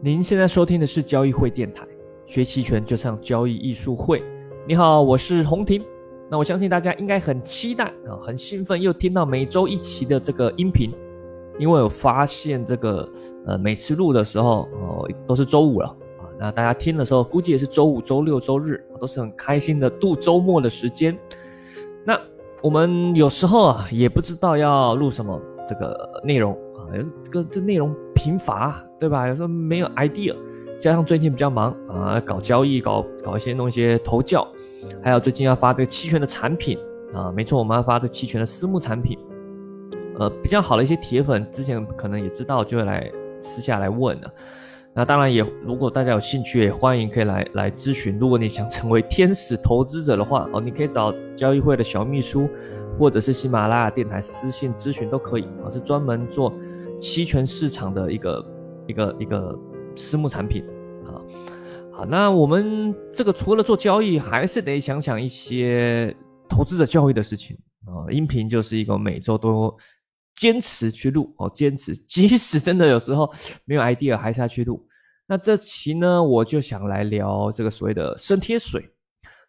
您现在收听的是交易会电台，学期权就像交易艺术会。你好，我是洪婷。那我相信大家应该很期待啊，很兴奋，又听到每周一期的这个音频。因为我发现这个呃，每次录的时候哦，都是周五了啊。那大家听的时候，估计也是周五、周六、周日，都是很开心的度周末的时间。那我们有时候啊，也不知道要录什么这个内容啊，有这个这内容贫乏。对吧？有时候没有 idea，加上最近比较忙啊，搞交易，搞搞一些弄一些投教，还有最近要发这个期权的产品啊，没错，我们要发这期权的私募产品。呃，比较好的一些铁粉之前可能也知道，就会来私下来问了。那当然也，如果大家有兴趣，也欢迎可以来来咨询。如果你想成为天使投资者的话，哦，你可以找交易会的小秘书，或者是喜马拉雅电台私信咨询都可以我，是专门做期权市场的一个。一个一个私募产品，啊，好，那我们这个除了做交易，还是得想想一些投资者教育的事情啊。音频就是一个每周都坚持去录哦，坚持，即使真的有时候没有 idea，还是要去录。那这期呢，我就想来聊这个所谓的生贴水。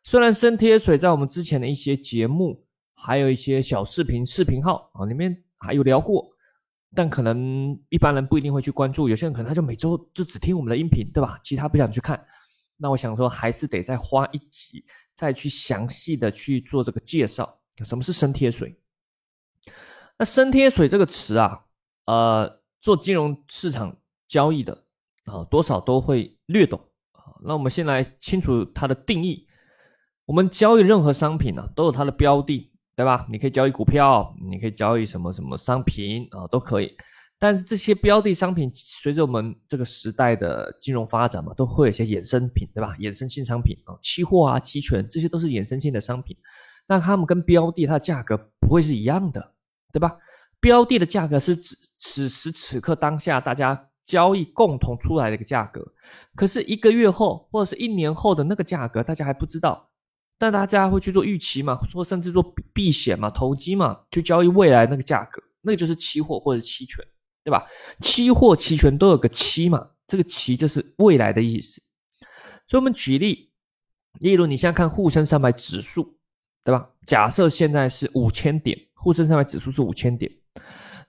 虽然生贴水在我们之前的一些节目，还有一些小视频视频号啊里面还有聊过。但可能一般人不一定会去关注，有些人可能他就每周就只听我们的音频，对吧？其他不想去看。那我想说，还是得再花一集，再去详细的去做这个介绍。什么是生贴水？那生贴水这个词啊，呃，做金融市场交易的啊，多少都会略懂啊。那我们先来清楚它的定义。我们交易任何商品呢，都有它的标的。对吧？你可以交易股票，你可以交易什么什么商品啊，都可以。但是这些标的商品随着我们这个时代的金融发展嘛，都会有一些衍生品，对吧？衍生性商品啊，期货啊、期权，这些都是衍生性的商品。那它们跟标的它的价格不会是一样的，对吧？标的的价格是指此时此刻当下大家交易共同出来的一个价格，可是一个月后或者是一年后的那个价格，大家还不知道。但大家会去做预期嘛，说甚至做避险嘛、投机嘛，去交易未来那个价格，那个就是期货或者期权，对吧？期货、期权都有个期嘛，这个期就是未来的意思。所以我们举例，例如你现在看沪深三百指数，对吧？假设现在是五千点，沪深三百指数是五千点，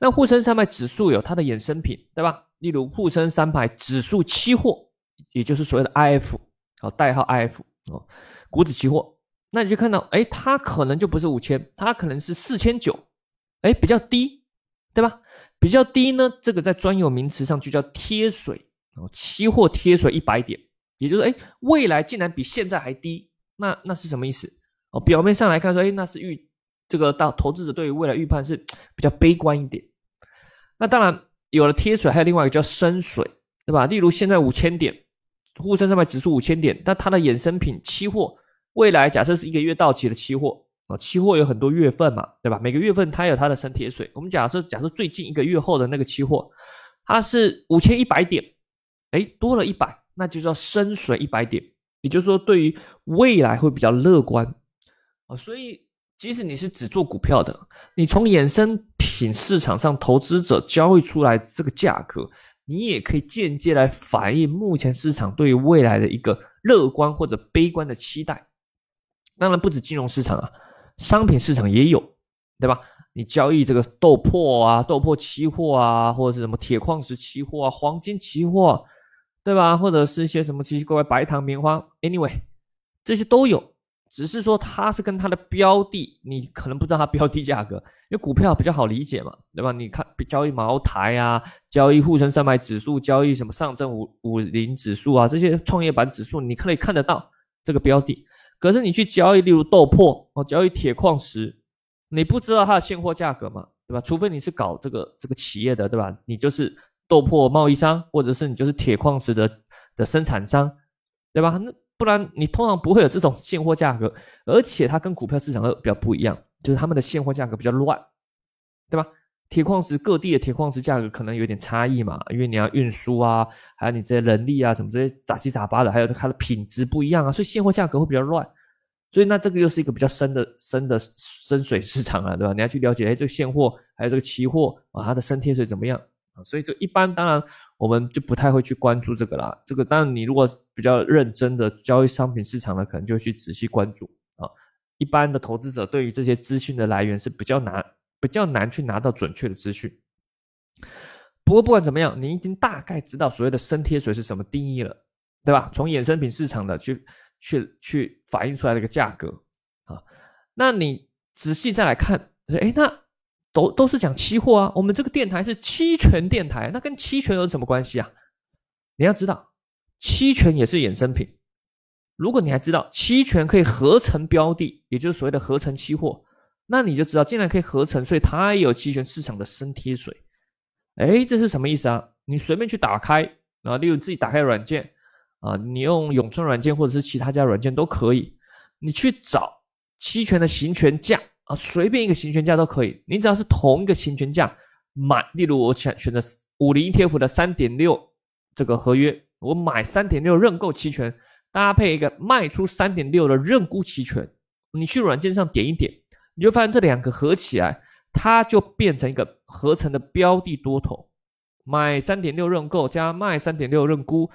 那沪深三百指数有它的衍生品，对吧？例如沪深三百指数期货，也就是所谓的 IF，好，代号 IF 哦，股指期货。那你就看到，哎，它可能就不是五千，它可能是四千九，哎，比较低，对吧？比较低呢，这个在专有名词上就叫贴水哦，期货贴水一百点，也就是哎，未来竟然比现在还低，那那是什么意思？哦，表面上来看说，哎，那是预这个到投资者对于未来预判是比较悲观一点。那当然有了贴水，还有另外一个叫深水，对吧？例如现在五千点，沪深三百指数五千点，但它的衍生品期货。未来假设是一个月到期的期货啊，期货有很多月份嘛，对吧？每个月份它有它的升贴水。我们假设假设最近一个月后的那个期货，它是五千一百点，哎，多了一百，那就叫升水一百点。也就是说，对于未来会比较乐观啊。所以，即使你是只做股票的，你从衍生品市场上投资者交易出来这个价格，你也可以间接来反映目前市场对于未来的一个乐观或者悲观的期待。当然不止金融市场啊，商品市场也有，对吧？你交易这个豆粕啊、豆粕期货啊，或者是什么铁矿石期货啊、黄金期货，对吧？或者是一些什么奇奇怪怪白糖、棉花，anyway，这些都有。只是说它是跟它的标的，你可能不知道它标的价格，因为股票比较好理解嘛，对吧？你看交易茅台啊，交易沪深三百指数，交易什么上证五五零指数啊，这些创业板指数，你可以看得到这个标的。可是你去交易，例如豆粕哦，交易铁矿石，你不知道它的现货价格嘛，对吧？除非你是搞这个这个企业的，对吧？你就是豆粕贸易商，或者是你就是铁矿石的的生产商，对吧？那不然你通常不会有这种现货价格，而且它跟股票市场比较不一样，就是他们的现货价格比较乱，对吧？铁矿石各地的铁矿石价格可能有点差异嘛，因为你要运输啊，还有你这些人力啊，什么这些杂七杂八的，还有它的品质不一样啊，所以现货价格会比较乱。所以那这个又是一个比较深的深的深水市场啊，对吧？你要去了解，哎，这个现货还有这个期货啊，它的深贴水怎么样啊？所以就一般，当然我们就不太会去关注这个啦。这个当然，你如果比较认真的交易商品市场呢，可能就去仔细关注啊。一般的投资者对于这些资讯的来源是比较难、比较难去拿到准确的资讯。不过不管怎么样，你已经大概知道所谓的生贴水是什么定义了，对吧？从衍生品市场的去去去反映出来的一个价格啊，那你仔细再来看，哎，那都都是讲期货啊。我们这个电台是期权电台，那跟期权有什么关系啊？你要知道，期权也是衍生品。如果你还知道期权可以合成标的，也就是所谓的合成期货，那你就知道，竟然可以合成，所以它也有期权市场的生贴水。哎，这是什么意思啊？你随便去打开啊，例如自己打开软件啊，你用永春软件或者是其他家软件都可以，你去找期权的行权价啊，随便一个行权价都可以。你只要是同一个行权价买，例如我选选择五零 ETF 的三点六这个合约，我买三点六认购期权，搭配一个卖出三点六的认沽期权，你去软件上点一点，你就发现这两个合起来。它就变成一个合成的标的多头，买三点六认购加卖三点六认沽，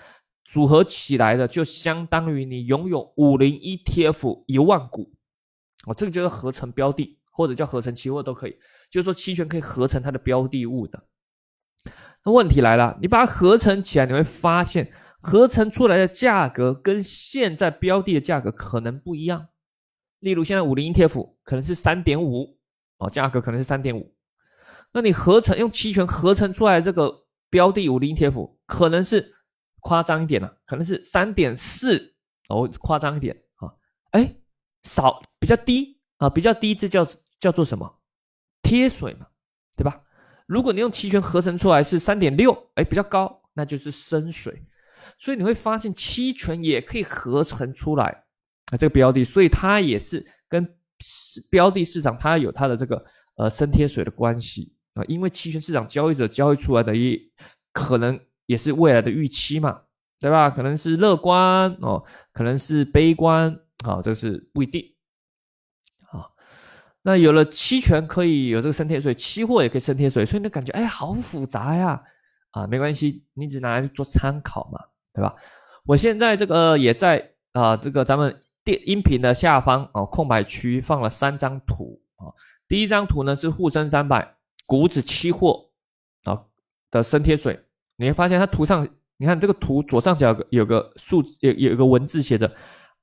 组合起来的就相当于你拥有五零 ETF 一万股，哦，这个就是合成标的，或者叫合成期货都可以，就是说期权可以合成它的标的物的。那问题来了，你把它合成起来，你会发现合成出来的价格跟现在标的的价格可能不一样。例如现在五零 ETF 可能是三点五。哦，价格可能是三点五，那你合成用期权合成出来这个标的五零 ETF 可能是夸张一点了，可能是三点四哦，夸张一点啊，哎，少比较低啊，比较低，这叫叫做什么？贴水嘛，对吧？如果你用期权合成出来是三点六，哎，比较高，那就是深水。所以你会发现期权也可以合成出来啊，这个标的，所以它也是跟。是标的市场，它有它的这个呃升贴水的关系啊，因为期权市场交易者交易出来的也可能也是未来的预期嘛，对吧？可能是乐观哦，可能是悲观啊，这是不一定啊。那有了期权可以有这个升贴水，期货也可以升贴水，所以你感觉哎好复杂呀啊，没关系，你只拿来做参考嘛，对吧？我现在这个也在啊，这个咱们。电音频的下方哦，空白区放了三张图啊。第一张图呢是沪深三百股指期货啊的升贴水，你会发现它图上，你看这个图左上角有个数字，有有一个文字写着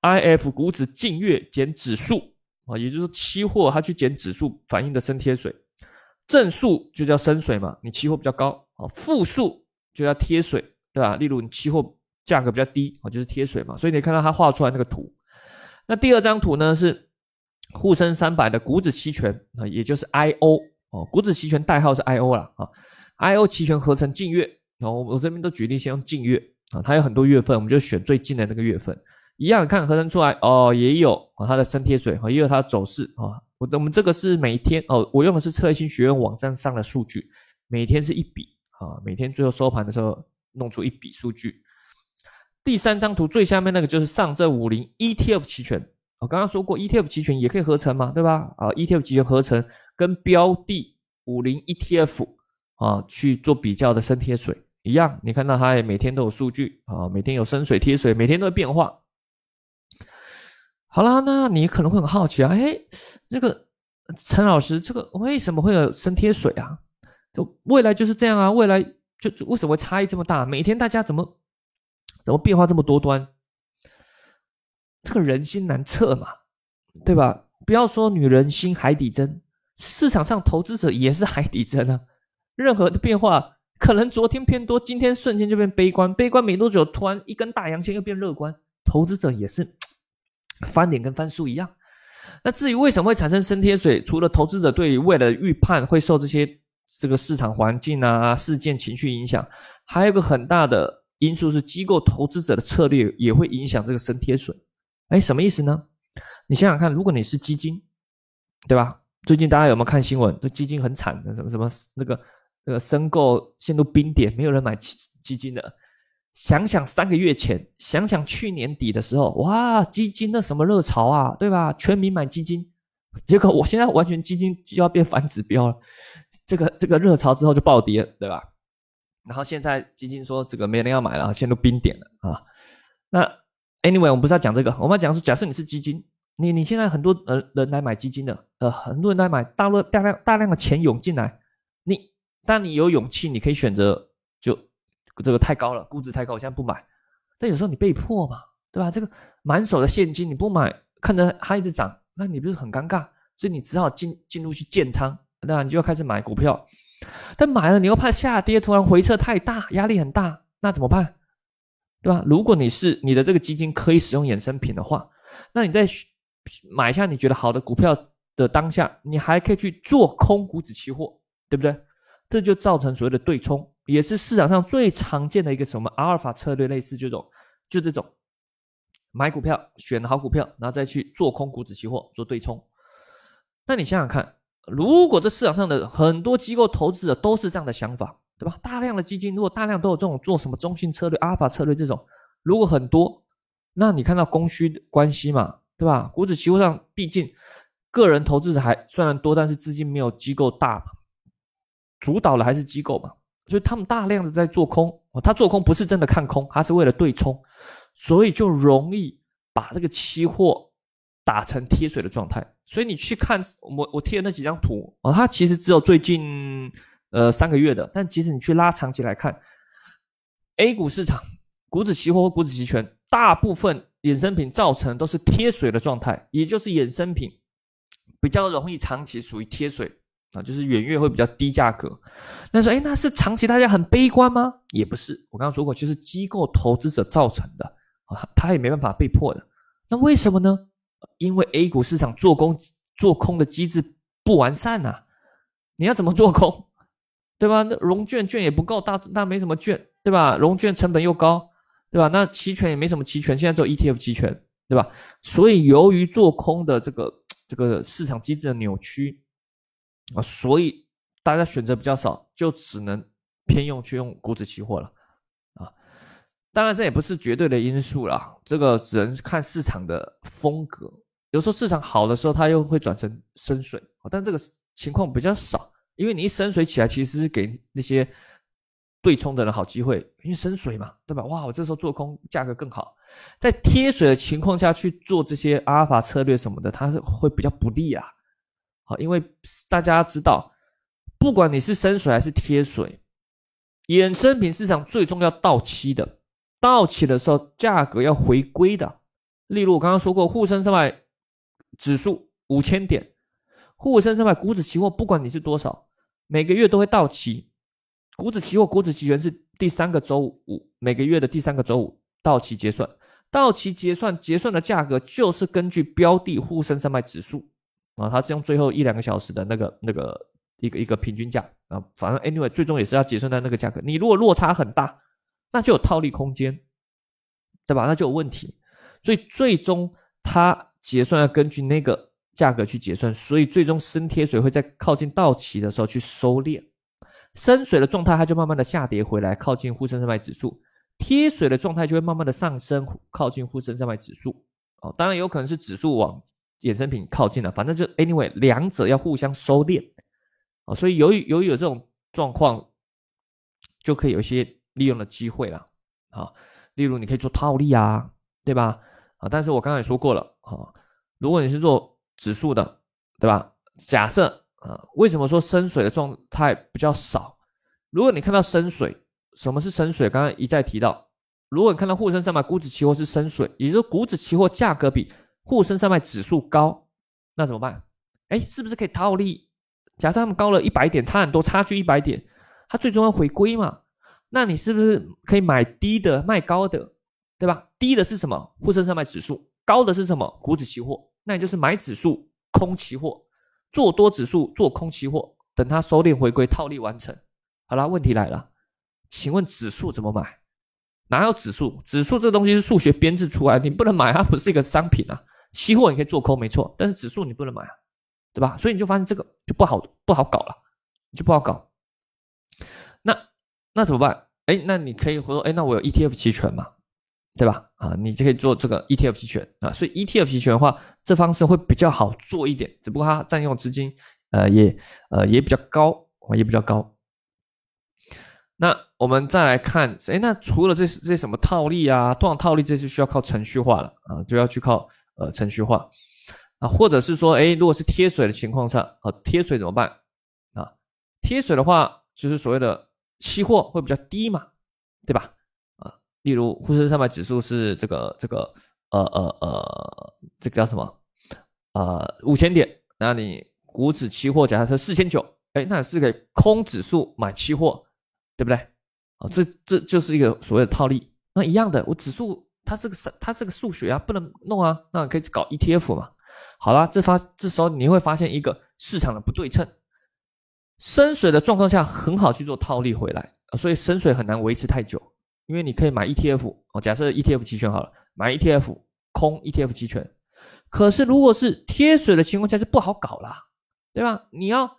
“IF 股指近月减指数”啊，也就是期货它去减指数反映的升贴水，正数就叫升水嘛，你期货比较高啊，负数就叫贴水，对吧？例如你期货价格比较低啊，就是贴水嘛。所以你看到它画出来那个图。那第二张图呢是沪深三百的股指期权啊，也就是 I O 哦，股指期权代号是 I O 了啊，I O 期权合成近月哦，我这边都举例先用近月啊，它有很多月份，我们就选最近的那个月份，一样看合成出来哦，也有啊它的升贴水啊，也有它的走势啊，我我们这个是每天哦，我用的是策新学院网站上的数据，每天是一笔啊，每天最后收盘的时候弄出一笔数据。第三张图最下面那个就是上证五零 ETF 期权，我刚刚说过 ETF 期权也可以合成嘛，对吧？啊，ETF 期权合成跟标的五零 ETF 啊去做比较的升贴水一样，你看到它也每天都有数据啊，每天有升水贴水，每天都会变化。好啦，那你可能会很好奇啊，哎，这个陈老师，这个为什么会有升贴水啊？就未来就是这样啊，未来就为什么差异这么大？每天大家怎么？怎么变化这么多端？这个人心难测嘛，对吧？不要说女人心海底针，市场上投资者也是海底针啊。任何的变化，可能昨天偏多，今天瞬间就变悲观，悲观没多久，突然一根大阳线又变乐观。投资者也是 翻脸跟翻书一样。那至于为什么会产生升贴水，除了投资者对未来的预判会受这些这个市场环境啊、事件情绪影响，还有个很大的。因素是机构投资者的策略也会影响这个升贴水，哎，什么意思呢？你想想看，如果你是基金，对吧？最近大家有没有看新闻？这基金很惨的，什么什么那个那个申购陷入冰点，没有人买基基金的。想想三个月前，想想去年底的时候，哇，基金的什么热潮啊，对吧？全民买基金，结果我现在完全基金就要变反指标了，这个这个热潮之后就暴跌，对吧？然后现在基金说这个没人要买了，陷入冰点了啊。那 anyway，我们不是要讲这个，我们要讲是假设你是基金，你你现在很多人人来买基金的，呃，很多人来买，大量大量大量的钱涌进来，你当你有勇气，你可以选择就这个太高了，估值太高，我现在不买。但有时候你被迫嘛，对吧？这个满手的现金你不买，看着它一直涨，那你不是很尴尬？所以你只好进进入去建仓，那你就要开始买股票。但买了你又怕下跌，突然回撤太大，压力很大，那怎么办？对吧？如果你是你的这个基金可以使用衍生品的话，那你在买下你觉得好的股票的当下，你还可以去做空股指期货，对不对？这就造成所谓的对冲，也是市场上最常见的一个什么阿尔法策略，类似这种，就这种买股票选好股票，然后再去做空股指期货做对冲。那你想想看。如果这市场上的很多机构投资者都是这样的想法，对吧？大量的基金如果大量都有这种做什么中性策略、阿尔法策略这种，如果很多，那你看到供需关系嘛，对吧？股指期货上毕竟个人投资者还虽然多，但是资金没有机构大嘛，主导的还是机构嘛，所以他们大量的在做空，他做空不是真的看空，他是为了对冲，所以就容易把这个期货。打成贴水的状态，所以你去看我我贴的那几张图啊，它其实只有最近呃三个月的，但其实你去拉长期来看，A 股市场股指期货和股指期权大部分衍生品造成都是贴水的状态，也就是衍生品比较容易长期属于贴水啊，就是远月会比较低价格。那说哎，那是长期大家很悲观吗？也不是，我刚刚说过，就是机构投资者造成的啊，他也没办法被迫的。那为什么呢？因为 A 股市场做空做空的机制不完善呐，你要怎么做空，对吧？那融券券也不够大，那没什么券，对吧？融券成本又高，对吧？那期权也没什么期权，现在只有 ETF 期权，对吧？所以由于做空的这个 这个市场机制的扭曲啊，所以大家选择比较少，就只能偏用去用股指期货了啊。当然，这也不是绝对的因素啦，这个只能看市场的风格。有时候市场好的时候，它又会转成深水，但这个情况比较少，因为你一深水起来，其实是给那些对冲的人好机会，因为深水嘛，对吧？哇，我这时候做空价格更好，在贴水的情况下去做这些阿尔法策略什么的，它是会比较不利啊。好，因为大家知道，不管你是深水还是贴水，衍生品市场最终要到期的。到期的时候，价格要回归的。例如我刚刚说过，沪深三百指数五千点，沪深三百股指期货，不管你是多少，每个月都会到期。股指期货、股指期权是第三个周五，每个月的第三个周五到期结算。到期结算结算的价格就是根据标的沪深三百指数啊，它是用最后一两个小时的那个那个一个一个平均价啊，反正 anyway 最终也是要结算在那个价格。你如果落差很大。那就有套利空间，对吧？那就有问题，所以最终它结算要根据那个价格去结算，所以最终深贴水会在靠近到期的时候去收敛，深水的状态它就慢慢的下跌回来，靠近沪深三百指数；贴水的状态就会慢慢的上升，靠近沪深三百指数。哦，当然有可能是指数往衍生品靠近了，反正就 anyway，两者要互相收敛。啊，所以由于由于有这种状况，就可以有一些。利用的机会了，啊，例如你可以做套利啊，对吧？啊，但是我刚才也说过了，啊，如果你是做指数的，对吧？假设啊，为什么说深水的状态比较少？如果你看到深水，什么是深水？刚刚一再提到，如果你看到沪深三百股指期货是深水，也就是股指期货价格比沪深三百指数高，那怎么办？哎，是不是可以套利？假设他们高了一百点，差很多，差距一百点，它最终要回归嘛？那你是不是可以买低的卖高的，对吧？低的是什么？沪深三百指数，高的是什么？股指期货。那你就是买指数空期货，做多指数做空期货，等它收敛回归，套利完成。好了，问题来了，请问指数怎么买？哪有指数？指数这东西是数学编制出来，你不能买，它不是一个商品啊。期货你可以做空，没错，但是指数你不能买啊，对吧？所以你就发现这个就不好不好搞了，就不好搞。那。那怎么办？哎，那你可以说，哎，那我有 ETF 期权嘛，对吧？啊，你就可以做这个 ETF 期权啊。所以 ETF 期权的话，这方式会比较好做一点，只不过它占用资金，呃，也呃也比较高啊，也比较高。那我们再来看，哎，那除了这这些什么套利啊，通常套利这些需要靠程序化了啊，就要去靠呃程序化啊，或者是说，哎，如果是贴水的情况下，啊，贴水怎么办啊？贴水的话，就是所谓的期货会比较低嘛，对吧？例如沪深三百指数是这个这个呃呃呃，这个叫什么？呃，五千点，那你股指期货假设是四千九，哎，那是给空指数买期货，对不对？啊，这这就是一个所谓的套利。那一样的，我指数它是个它是个数学啊，不能弄啊。那可以搞 ETF 嘛？好了，这发这时候你会发现一个市场的不对称，深水的状况下很好去做套利回来，所以深水很难维持太久，因为你可以买 ETF 哦，假设 ETF 期权好了，买 ETF 空 ETF 期权。可是如果是贴水的情况下就不好搞啦，对吧？你要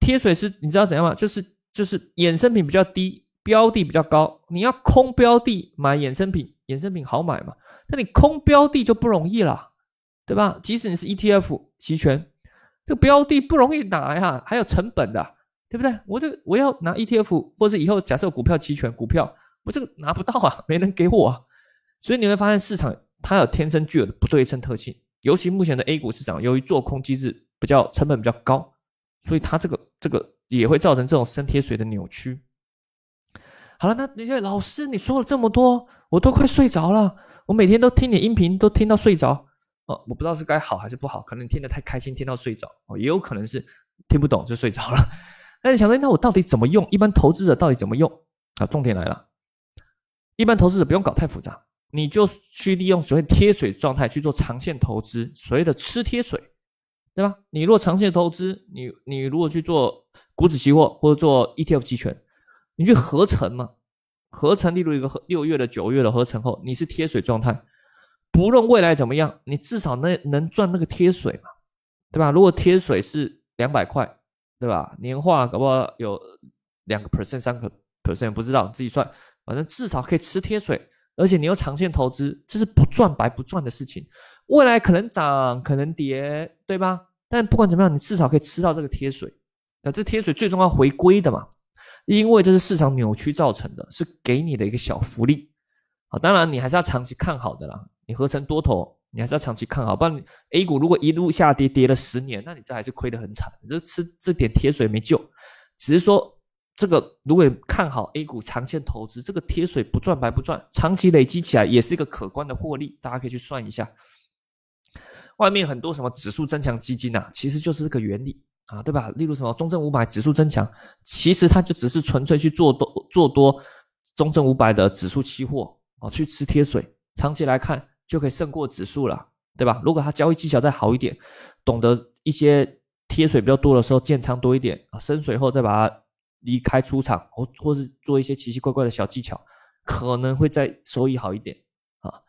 贴水是你知道怎样吗？就是就是衍生品比较低。标的比较高，你要空标的买衍生品，衍生品好买嘛？那你空标的就不容易了，对吧？即使你是 ETF 期权，这个标的不容易拿呀，还有成本的，对不对？我这个我要拿 ETF，或者以后假设股票期权，股票我这个拿不到啊，没人给我，啊。所以你会发现市场它有天生具有的不对称特性，尤其目前的 A 股市场，由于做空机制比较成本比较高，所以它这个这个也会造成这种深贴水的扭曲。好了，那你说老师，你说了这么多，我都快睡着了。我每天都听你音频，都听到睡着。哦，我不知道是该好还是不好，可能听得太开心，听到睡着。哦，也有可能是听不懂就睡着了。那你想说，那我到底怎么用？一般投资者到底怎么用？啊，重点来了。一般投资者不用搞太复杂，你就去利用所谓贴水状态去做长线投资，所谓的吃贴水，对吧？你如果长线投资，你你如果去做股指期货或者做 ETF 期权。你去合成嘛？合成，例如一个六月的、九月的合成后，你是贴水状态，不论未来怎么样，你至少能能赚那个贴水嘛，对吧？如果贴水是两百块，对吧？年化搞不好有两个 percent、三个 percent，不知道自己算，反正至少可以吃贴水，而且你又长线投资，这是不赚白不赚的事情。未来可能涨，可能跌，对吧？但不管怎么样，你至少可以吃到这个贴水。那这贴水最终要回归的嘛？因为这是市场扭曲造成的，是给你的一个小福利，啊，当然你还是要长期看好的啦。你合成多头，你还是要长期看好，不然 A 股如果一路下跌，跌了十年，那你这还是亏得很惨，你这吃这点铁水没救。只是说这个如果看好 A 股长线投资，这个贴水不赚白不赚，长期累积起来也是一个可观的获利，大家可以去算一下。外面很多什么指数增强基金呐，其实就是这个原理。啊，对吧？例如什么中证五百指数增强，其实它就只是纯粹去做多做多中证五百的指数期货啊，去吃贴水，长期来看就可以胜过指数了，对吧？如果它交易技巧再好一点，懂得一些贴水比较多的时候建仓多一点啊，深水后再把它离开出场，或或是做一些奇奇怪怪的小技巧，可能会再收益好一点啊。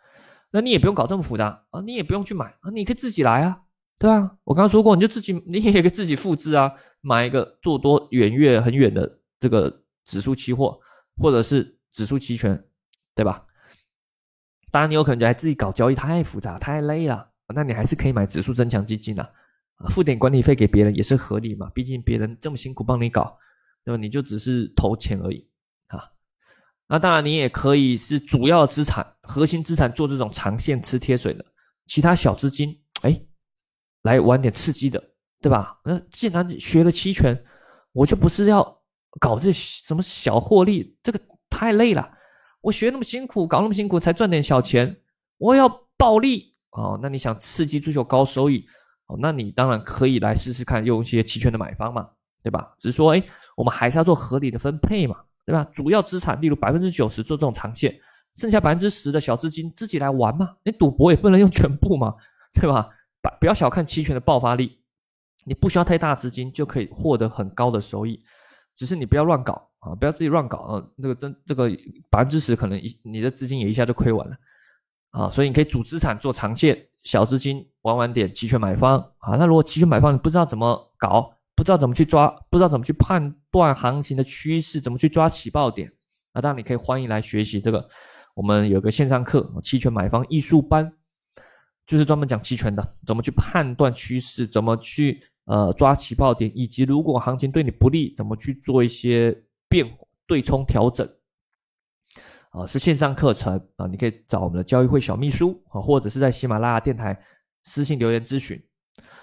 那你也不用搞这么复杂啊，你也不用去买啊，你可以自己来啊。对啊，我刚刚说过，你就自己 你也可以自己复制啊，买一个做多远月很远的这个指数期货，或者是指数期权，对吧？当然你有可能觉得自己搞交易太复杂太累了，那你还是可以买指数增强基金，啊，付点管理费给别人也是合理嘛，毕竟别人这么辛苦帮你搞，那么？你就只是投钱而已啊。那当然你也可以是主要资产、核心资产做这种长线吃贴水的，其他小资金，哎。来玩点刺激的，对吧？那既然学了期权，我就不是要搞这什么小获利，这个太累了。我学那么辛苦，搞那么辛苦才赚点小钱，我要暴利哦。那你想刺激追求高收益哦？那你当然可以来试试看，用一些期权的买方嘛，对吧？只是说，哎，我们还是要做合理的分配嘛，对吧？主要资产，例如百分之九十做这种长线，剩下百分之十的小资金自己来玩嘛。你赌博也不能用全部嘛，对吧？不要小看期权的爆发力，你不需要太大资金就可以获得很高的收益，只是你不要乱搞啊，不要自己乱搞啊，那个真这个百分之十可能一你的资金也一下就亏完了啊，所以你可以主资产做长线，小资金玩玩点期权买方啊。那如果期权买方你不知道怎么搞，不知道怎么去抓，不知道怎么去判断行情的趋势，怎么去抓起爆点，那当然你可以欢迎来学习这个，我们有个线上课期权买方艺术班。就是专门讲期权的，怎么去判断趋势，怎么去呃抓起爆点，以及如果行情对你不利，怎么去做一些变对冲调整啊，是线上课程啊，你可以找我们的交易会小秘书啊，或者是在喜马拉雅电台私信留言咨询。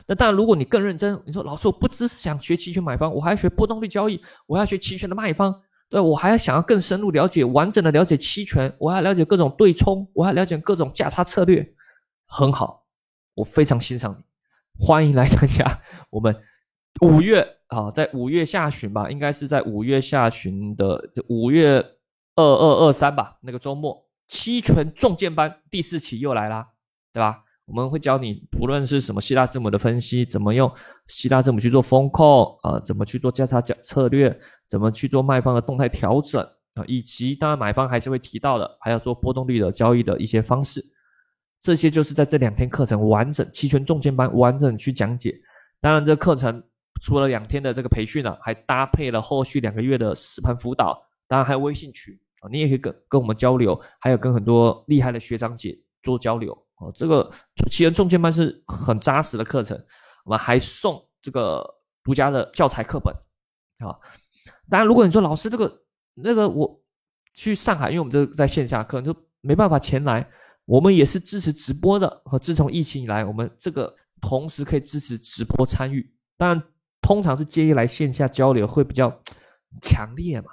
那当然，如果你更认真，你说老师，我不只是想学期权买方，我还要学波动率交易，我要学期权的卖方，对我还要想要更深入了解、完整的了解期权，我还要了解各种对冲，我还要了解各种价差策略，很好，我非常欣赏你，欢迎来参加我们五月啊，在五月下旬吧，应该是在五月下旬的五月。二二二三吧，那个周末期权重剑班第四期又来啦，对吧？我们会教你，不论是什么希腊字母的分析，怎么用希腊字母去做风控啊，怎么去做价差价策略，怎么去做卖方的动态调整啊，以及当然买方还是会提到的，还要做波动率的交易的一些方式，这些就是在这两天课程完整期权重剑班完整去讲解。当然，这课程除了两天的这个培训呢，还搭配了后续两个月的实盘辅导。当然还有微信群啊，你也可以跟跟我们交流，还有跟很多厉害的学长姐做交流哦。这个奇人重建班是很扎实的课程，我们还送这个独家的教材课本啊。当然，如果你说老师这个那个我去上海，因为我们这个在线下课就没办法前来，我们也是支持直播的。和自从疫情以来，我们这个同时可以支持直播参与。当然，通常是建议来线下交流会比较强烈嘛。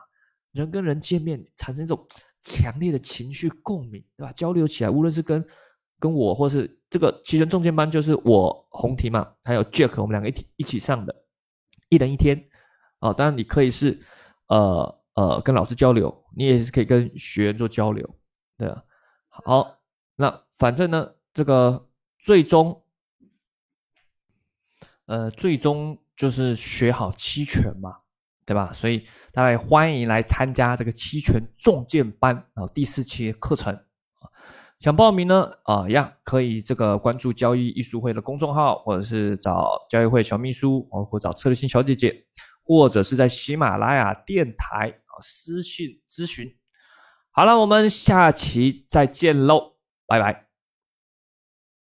人跟人见面产生一种强烈的情绪共鸣，对吧？交流起来，无论是跟跟我，或是这个期权中间班，就是我红提嘛，还有 Jack，我们两个一起一起上的，一人一天啊。当然，你可以是呃呃跟老师交流，你也是可以跟学员做交流，对吧？好，那反正呢，这个最终呃最终就是学好期权嘛。对吧？所以大家欢迎来参加这个期权重剑班啊第四期课程。想报名呢啊一样可以这个关注交易艺术会的公众号，或者是找交易会小秘书啊，或找策略性小姐姐，或者是在喜马拉雅电台啊私信咨询。好了，我们下期再见喽，拜拜。